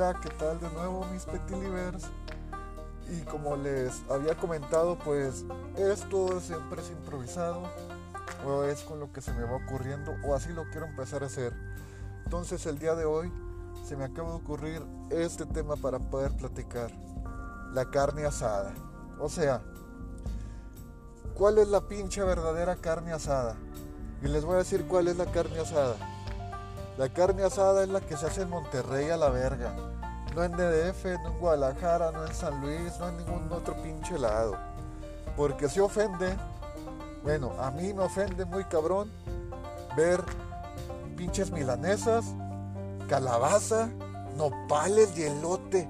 Hola, ¿qué tal de nuevo mis petilivers? Y como les había comentado, pues esto siempre es improvisado o es con lo que se me va ocurriendo o así lo quiero empezar a hacer. Entonces el día de hoy se me acaba de ocurrir este tema para poder platicar. La carne asada. O sea, ¿cuál es la pinche verdadera carne asada? Y les voy a decir cuál es la carne asada. La carne asada es la que se hace en Monterrey a la verga. No en DDF, no en Guadalajara, no en San Luis, no en ningún otro pinche lado. Porque se ofende, bueno, a mí me ofende muy cabrón ver pinches milanesas, calabaza, nopales y elote.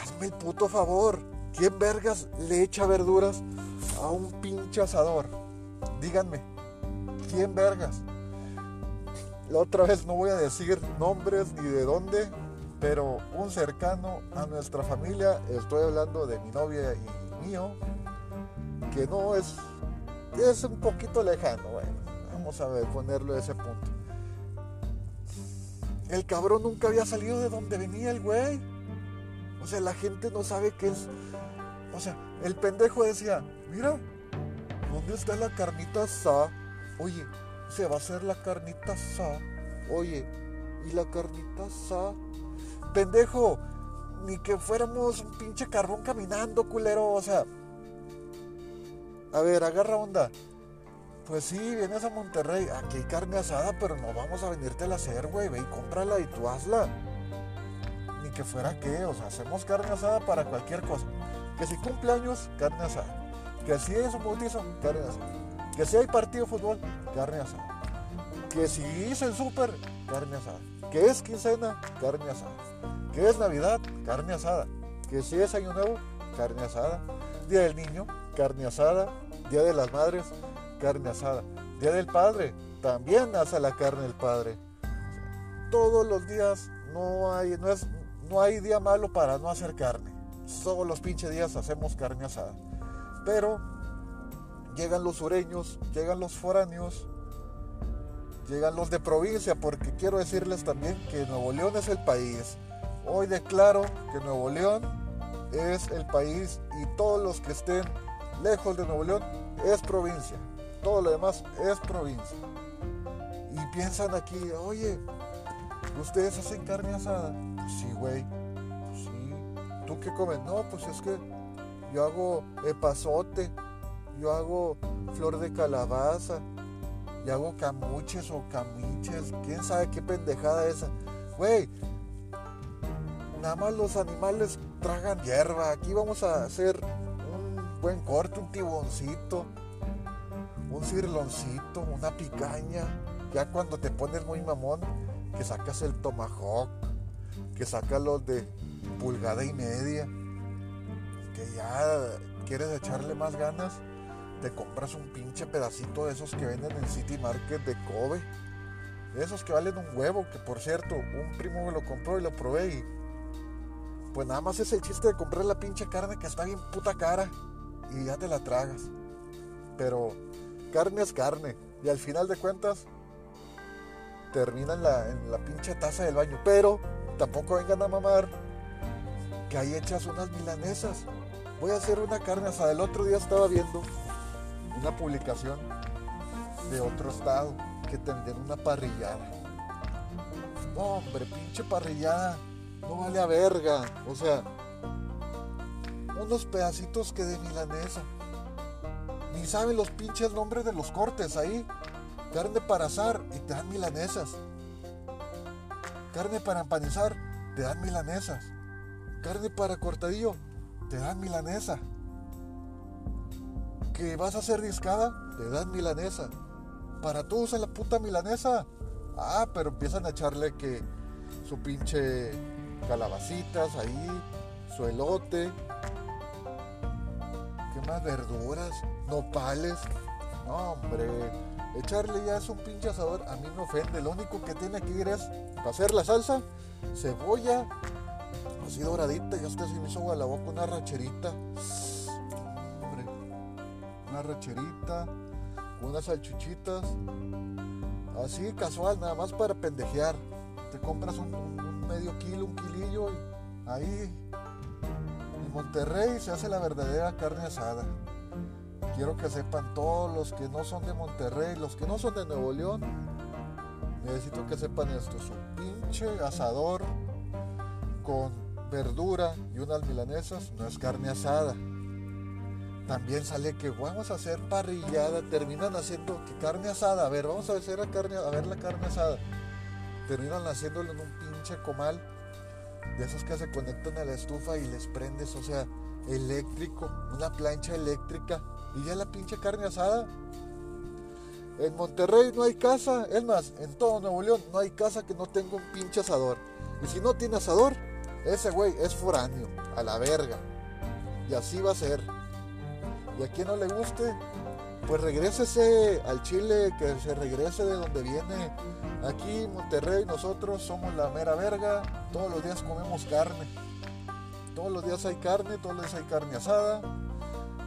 Hazme el puto favor. ¿Quién vergas le echa verduras a un pinche asador? Díganme. ¿Quién vergas? La otra vez no voy a decir nombres ni de dónde, pero un cercano a nuestra familia, estoy hablando de mi novia y mío, que no es, es un poquito lejano, bueno, vamos a ver, ponerlo a ese punto. El cabrón nunca había salido de donde venía el güey. O sea, la gente no sabe qué es. O sea, el pendejo decía, mira, ¿dónde está la carnita sa? Oye, se va a hacer la carnita sa. Oye, ¿y la carnita sa? Pendejo, ni que fuéramos un pinche carbón caminando, culero. O sea, a ver, agarra onda. Pues sí, vienes a Monterrey, aquí hay carne asada, pero no vamos a venirte a hacer, güey. Ve y cómprala y tú hazla. Ni que fuera qué, o sea, hacemos carne asada para cualquier cosa. Que si cumpleaños, carne asada. Que si es un bautizo, carne asada. Que si hay partido de fútbol, carne asada. Que si hice el súper, carne asada. Que es quincena, carne asada. Que es Navidad, carne asada. Que si es Año Nuevo, carne asada. Día del Niño, carne asada. Día de las Madres, carne asada. Día del Padre, también asa la carne del Padre. Todos los días no hay, no, es, no hay día malo para no hacer carne. Todos los pinches días hacemos carne asada. Pero llegan los sureños, llegan los foráneos, llegan los de provincia, porque quiero decirles también que Nuevo León es el país. Hoy declaro que Nuevo León es el país y todos los que estén lejos de Nuevo León es provincia todo lo demás es provincia. Y piensan aquí, oye, ¿ustedes hacen carne asada? Pues sí, güey. Pues sí. ¿Tú qué comes? No, pues es que yo hago epazote, yo hago flor de calabaza, y hago camuches o camiches, quién sabe qué pendejada esa. Güey, nada más los animales tragan hierba. Aquí vamos a hacer un buen corte, un tiboncito un cirloncito, una picaña. Ya cuando te pones muy mamón, que sacas el tomahawk, que sacas los de pulgada y media, que ya quieres echarle más ganas, te compras un pinche pedacito de esos que venden en City Market de Kobe. esos que valen un huevo, que por cierto, un primo me lo compró y lo probé y pues nada más es el chiste de comprar la pinche carne que está bien puta cara y ya te la tragas. Pero carne es carne. Y al final de cuentas, termina en la, en la pinche taza del baño. Pero tampoco vengan a mamar que hay hechas unas milanesas. Voy a hacer una carne asada. El otro día estaba viendo una publicación de otro estado que tendrían una parrillada. No, hombre, pinche parrillada. No vale a verga. O sea, unos pedacitos que de milanesa. Ni saben los pinches nombres de los cortes ahí. Carne para asar y te dan milanesas. Carne para empanizar, te dan milanesas. Carne para cortadillo, te dan milanesa. Que vas a hacer discada, te dan milanesa. Para tú usa la puta milanesa. Ah, pero empiezan a echarle que su pinche calabacitas ahí, su elote, ¿qué más verduras? nopales. No, hombre, echarle ya es un pinche asador, a mí me ofende. Lo único que tiene que ir es hacer la salsa, cebolla, así doradita, ya hasta se me hizo a la boca una racherita. Una racherita, unas salchuchitas, así casual, nada más para pendejear. Te compras un, medio kilo, un kilillo ahí en Monterrey se hace la verdadera carne asada. Quiero que sepan todos los que no son de Monterrey, los que no son de Nuevo León, necesito que sepan esto, su pinche asador con verdura y unas milanesas no es carne asada. También sale que vamos a hacer parrillada, terminan haciendo que carne asada, a ver, vamos a hacer la carne, a ver la carne asada. Terminan haciéndolo en un pinche comal de esos que se conectan a la estufa y les prendes, o sea, eléctrico, una plancha eléctrica y ya la pinche carne asada. En Monterrey no hay casa, es más, en todo Nuevo León no hay casa que no tenga un pinche asador. Y si no tiene asador, ese güey es foráneo, a la verga. Y así va a ser. Y a quien no le guste, pues regrésese al Chile, que se regrese de donde viene. Aquí Monterrey nosotros somos la mera verga, todos los días comemos carne. Todos los días hay carne, todos los días hay carne asada.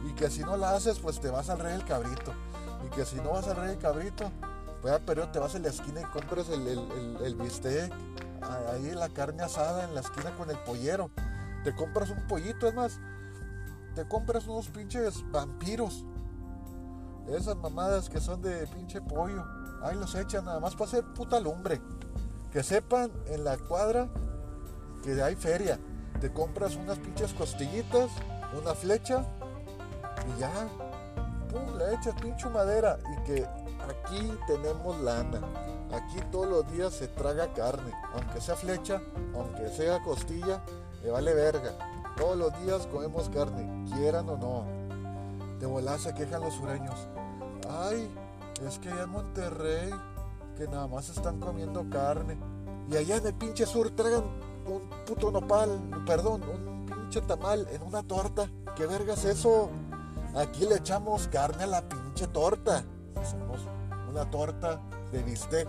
Y que si no la haces, pues te vas al rey del cabrito. Y que si no vas al rey del cabrito, pues pero te vas a la esquina y compras el, el, el bistec ahí la carne asada en la esquina con el pollero. Te compras un pollito, es más, te compras unos pinches vampiros. Esas mamadas que son de pinche pollo. Ahí los echan nada más para hacer puta lumbre. Que sepan en la cuadra que hay feria. Te compras unas pinches costillitas, una flecha y ya. Pum, le echas pinche madera. Y que aquí tenemos lana. Aquí todos los días se traga carne, aunque sea flecha, aunque sea costilla, le vale verga. Todos los días comemos carne, quieran o no. De volar se quejan los sureños. Ay, es que allá en Monterrey, que nada más están comiendo carne. Y allá en el pinche sur tragan un puto nopal, perdón, un pinche tamal en una torta. ¿Qué verga es eso? Aquí le echamos carne a la pinche torta. Hacemos una torta de bistec,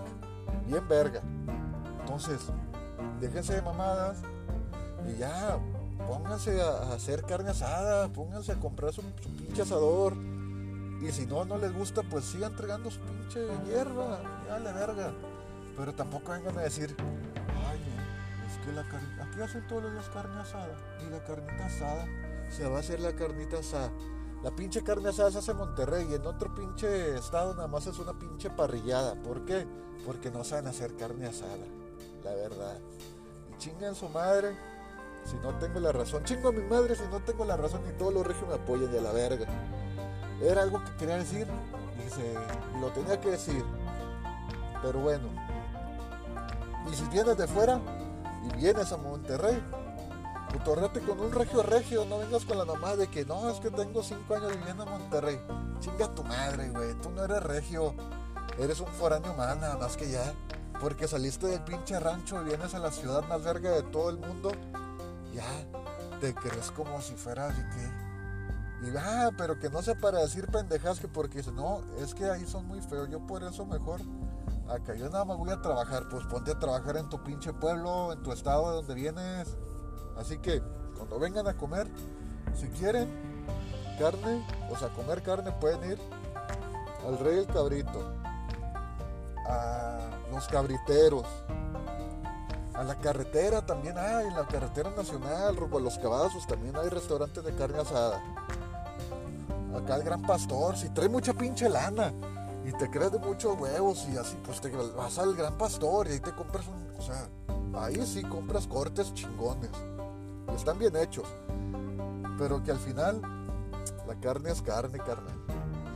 bien verga. Entonces, déjense de mamadas y ya, pónganse a, hacer carne asada, pónganse a comprar su, pinche asador. Y si no, no les gusta, pues sigan entregando su pinche hierba, ya le verga. Pero tampoco vengan a decir, ay, es que la carne, aquí hacen todos los días carne asada. Y la carnita asada, se va a hacer la carnita asada. La pinche carne asada se hace en Monterrey y en otro pinche estado nada más es una pinche parrillada. ¿Por qué? Porque no saben hacer carne asada, la verdad. Y chingan su madre si no tengo la razón. Chingo a mi madre si no tengo la razón y todos los regios me apoyan de la verga. Era algo que quería decir y lo tenía que decir. Pero bueno. Y si vienes de fuera y vienes a Monterrey, Putorrete con un regio regio, no vengas con la mamá de que no, es que tengo cinco años viviendo en Monterrey. Chinga tu madre, güey, tú no eres regio, eres un foráneo más, nada más que ya. Porque saliste del pinche rancho y vienes a la ciudad más verga de todo el mundo, ya, te crees como si fueras y que. Y ah, pero que no sea para decir pendejas que porque no, es que ahí son muy feos, yo por eso mejor acá yo nada más voy a trabajar, pues ponte a trabajar en tu pinche pueblo, en tu estado de donde vienes Así que cuando vengan a comer, si quieren carne, o sea, comer carne, pueden ir al Rey del Cabrito, a los cabriteros, a la carretera también hay, en la carretera nacional, rumbo a los cabazos también hay restaurantes de carne asada. Acá el Gran Pastor, si trae mucha pinche lana y te crees de muchos huevos y así, pues te vas al Gran Pastor y ahí te compras un, o sea, ahí sí compras cortes chingones están bien hechos. Pero que al final la carne es carne, carne.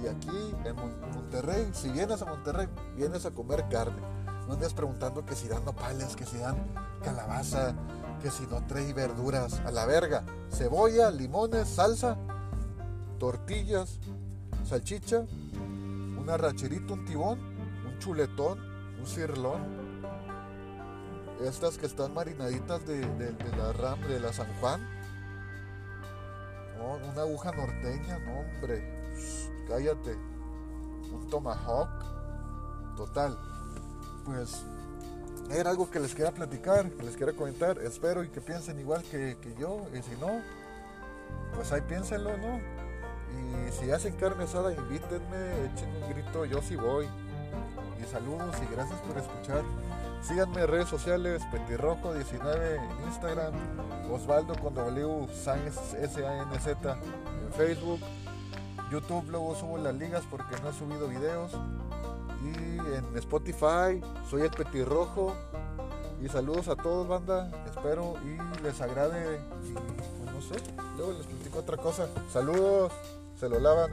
Y aquí en Monterrey, si vienes a Monterrey, vienes a comer carne. No andes preguntando que si dan nopales, que si dan calabaza, que si no trae verduras. A la verga. Cebolla, limones, salsa, tortillas, salchicha, una racherita, un tibón, un chuletón, un cirlón, estas que están marinaditas de, la RAM, de la San Juan. una aguja norteña, no hombre. cállate. Un tomahawk. Total. Pues era algo que les quería platicar, que les quería comentar. Espero y que piensen igual que, yo. Y si no, pues ahí piénsenlo, ¿no? Y si hacen carne asada, invítenme, echen un grito, yo sí voy. Y saludos y gracias por escuchar. Síganme en redes sociales, Petirrojo19 en Instagram, Osvaldo con W, S-A-N-Z en Facebook. YouTube luego subo las ligas porque no he subido videos. En Spotify soy el Petirrojo. Y saludos a todos, banda. Espero y les agrade. Y pues, no sé, luego les platico otra cosa. Saludos, se lo lavan.